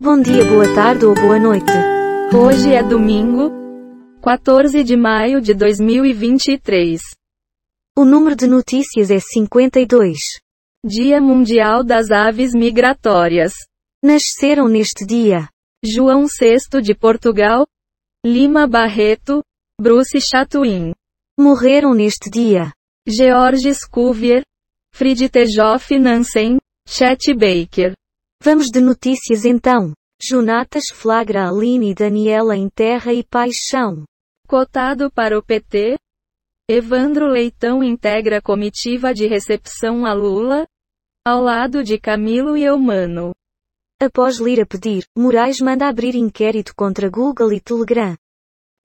Bom dia, boa tarde ou boa noite. Hoje é domingo, 14 de maio de 2023. O número de notícias é 52. Dia Mundial das Aves Migratórias. Nasceram neste dia João VI de Portugal, Lima Barreto, Bruce Chatwin, morreram neste dia Georges Cuvier, Fridtjof Nansen, Chet Baker. Vamos de notícias então. Jonatas flagra Aline e Daniela em terra e paixão. Cotado para o PT, Evandro Leitão integra comitiva de recepção a Lula, ao lado de Camilo e Eumano. Após Lira pedir, Moraes manda abrir inquérito contra Google e Telegram.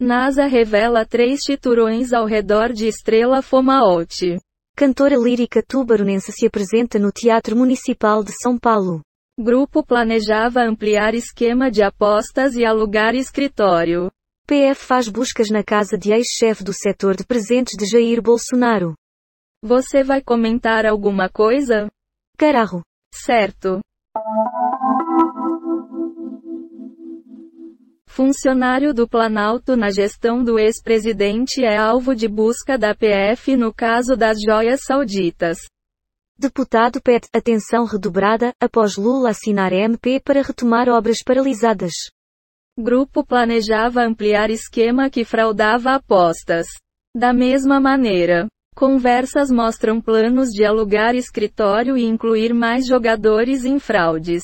NASA revela três titurões ao redor de Estrela Fomaote. Cantora lírica tubaronense se apresenta no Teatro Municipal de São Paulo. Grupo planejava ampliar esquema de apostas e alugar escritório. PF faz buscas na casa de ex-chefe do setor de presentes de Jair Bolsonaro. Você vai comentar alguma coisa? Carajo. Certo. Funcionário do Planalto na gestão do ex-presidente é alvo de busca da PF no caso das joias sauditas. Deputado pede atenção redobrada após Lula assinar MP para retomar obras paralisadas. Grupo planejava ampliar esquema que fraudava apostas. Da mesma maneira, conversas mostram planos de alugar escritório e incluir mais jogadores em fraudes.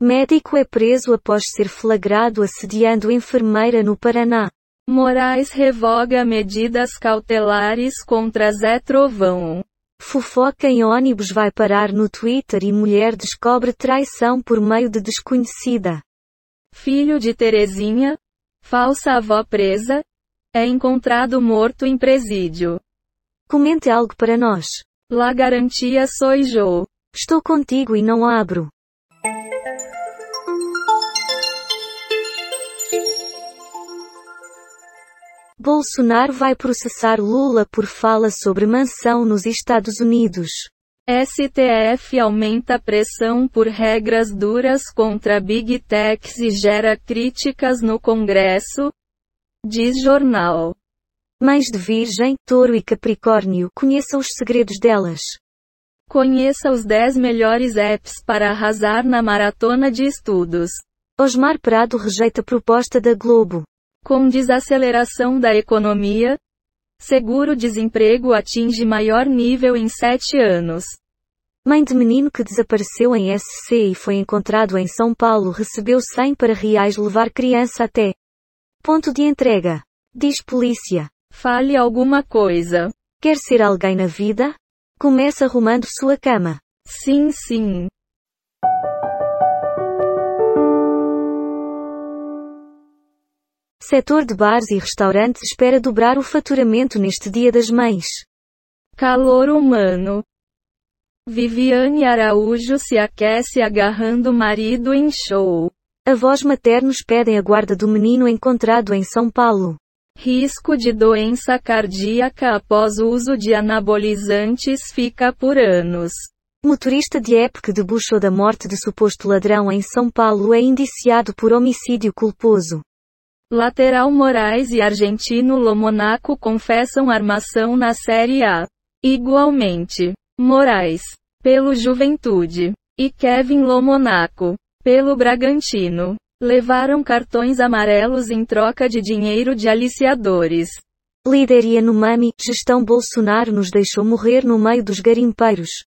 Médico é preso após ser flagrado assediando enfermeira no Paraná. Moraes revoga medidas cautelares contra Zé Trovão. Fofoca em ônibus vai parar no Twitter e mulher descobre traição por meio de desconhecida. Filho de Terezinha, falsa avó presa, é encontrado morto em presídio. Comente algo para nós. La garantia soy yo. Estou contigo e não abro. Bolsonaro vai processar Lula por fala sobre mansão nos Estados Unidos. STF aumenta pressão por regras duras contra Big Techs e gera críticas no Congresso, diz jornal. Mães de Virgem, Touro e Capricórnio, conheça os segredos delas. Conheça os 10 melhores apps para arrasar na maratona de estudos. Osmar Prado rejeita proposta da Globo. Com desaceleração da economia, seguro-desemprego atinge maior nível em sete anos. Mãe de menino que desapareceu em SC e foi encontrado em São Paulo recebeu 100 para reais levar criança até ponto de entrega. Diz polícia. Fale alguma coisa. Quer ser alguém na vida? Começa arrumando sua cama. Sim, sim. Setor de bares e restaurantes espera dobrar o faturamento neste Dia das Mães. Calor humano. Viviane Araújo se aquece agarrando marido em show. Avós maternos pedem a guarda do menino encontrado em São Paulo. Risco de doença cardíaca após uso de anabolizantes fica por anos. Motorista de que debuxou da morte de suposto ladrão em São Paulo é indiciado por homicídio culposo. Lateral Moraes e argentino Lomonaco confessam armação na Série A. Igualmente, Moraes, pelo Juventude, e Kevin Lomonaco, pelo Bragantino, levaram cartões amarelos em troca de dinheiro de aliciadores. Líder Yanomami, gestão Bolsonaro nos deixou morrer no meio dos garimpeiros.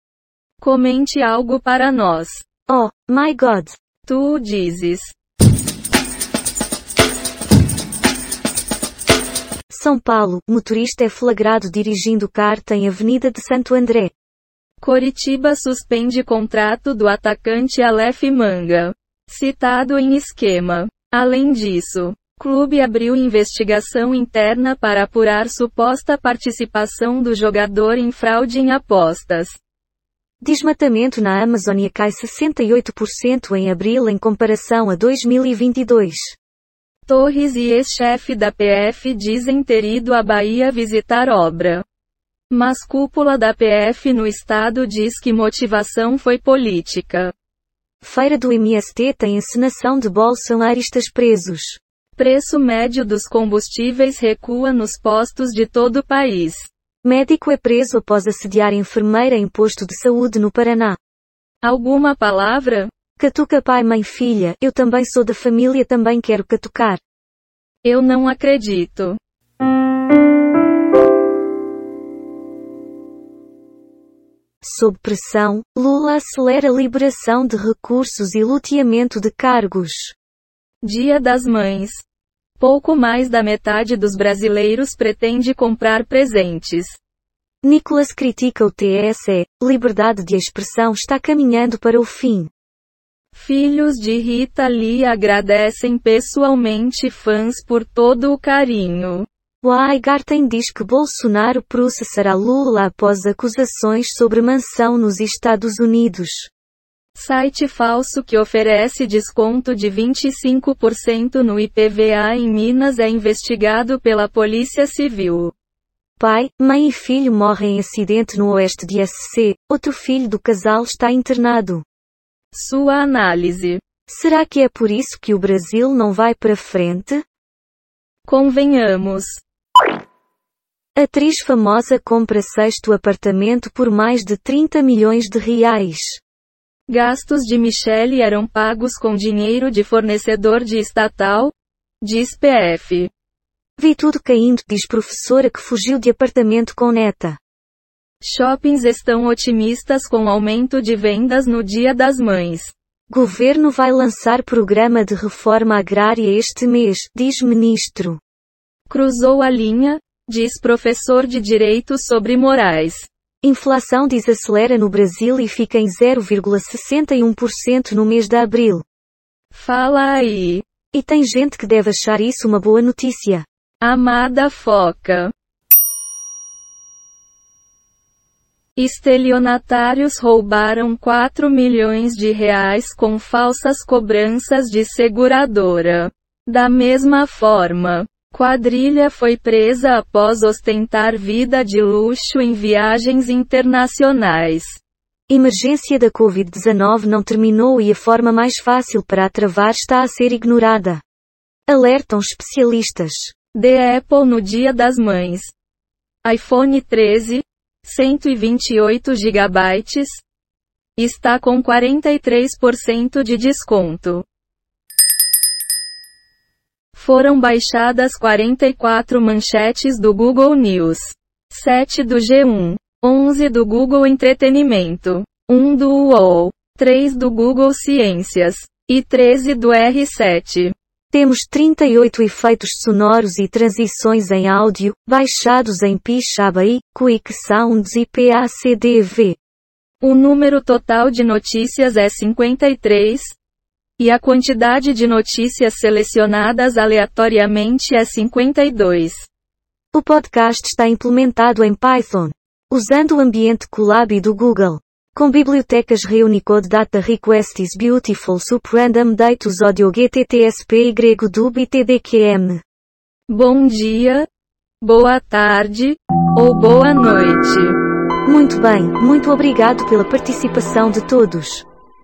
Comente algo para nós. Oh, my God. Tu o dizes. São Paulo, motorista é flagrado dirigindo carta em Avenida de Santo André. Coritiba suspende contrato do atacante Aleph Manga. Citado em esquema. Além disso, clube abriu investigação interna para apurar suposta participação do jogador em fraude em apostas. Desmatamento na Amazônia cai 68% em abril em comparação a 2022. Torres e ex-chefe da PF dizem ter ido à Bahia visitar obra. Mas cúpula da PF no estado diz que motivação foi política. Feira do MST tem encenação de bolsonaristas presos. Preço médio dos combustíveis recua nos postos de todo o país. Médico é preso após assediar enfermeira em posto de saúde no Paraná. Alguma palavra? Catuca pai mãe filha, eu também sou da família também quero catucar. Eu não acredito. Sob pressão, Lula acelera liberação de recursos e luteamento de cargos. Dia das Mães. Pouco mais da metade dos brasileiros pretende comprar presentes. Nicolas critica o TSE, liberdade de expressão está caminhando para o fim. Filhos de Rita Lee agradecem pessoalmente fãs por todo o carinho. O Aigarten diz que Bolsonaro processará Lula após acusações sobre mansão nos Estados Unidos. Site falso que oferece desconto de 25% no IPVA em Minas é investigado pela Polícia Civil. Pai, mãe e filho morrem em acidente no oeste de SC, outro filho do casal está internado. Sua análise. Será que é por isso que o Brasil não vai para frente? Convenhamos. Atriz famosa compra sexto apartamento por mais de 30 milhões de reais. Gastos de Michele eram pagos com dinheiro de fornecedor de estatal? Diz PF. Vi tudo caindo, diz professora que fugiu de apartamento com neta. Shoppings estão otimistas com aumento de vendas no Dia das Mães. Governo vai lançar programa de reforma agrária este mês, diz ministro. Cruzou a linha? Diz professor de Direito sobre Moraes. Inflação desacelera no Brasil e fica em 0,61% no mês de abril. Fala aí. E tem gente que deve achar isso uma boa notícia. Amada Foca. Estelionatários roubaram 4 milhões de reais com falsas cobranças de seguradora. Da mesma forma, quadrilha foi presa após ostentar vida de luxo em viagens internacionais. Emergência da Covid-19 não terminou e a forma mais fácil para a travar está a ser ignorada. Alertam especialistas. The Apple no Dia das Mães. iPhone 13, 128 GB, está com 43% de desconto. Foram baixadas 44 manchetes do Google News, 7 do G1, 11 do Google Entretenimento, 1 do UOL, 3 do Google Ciências e 13 do R7. Temos 38 efeitos sonoros e transições em áudio, baixados em Pixabay, Quick Sounds e PACDV. O número total de notícias é 53. E a quantidade de notícias selecionadas aleatoriamente é 52. O podcast está implementado em Python, usando o ambiente Colab do Google. Com bibliotecas Reunicode Data Request is Beautiful Sup Random Datus Audio GTTSP y Dub e TDQM. Bom dia, boa tarde, ou boa noite. Muito bem, muito obrigado pela participação de todos.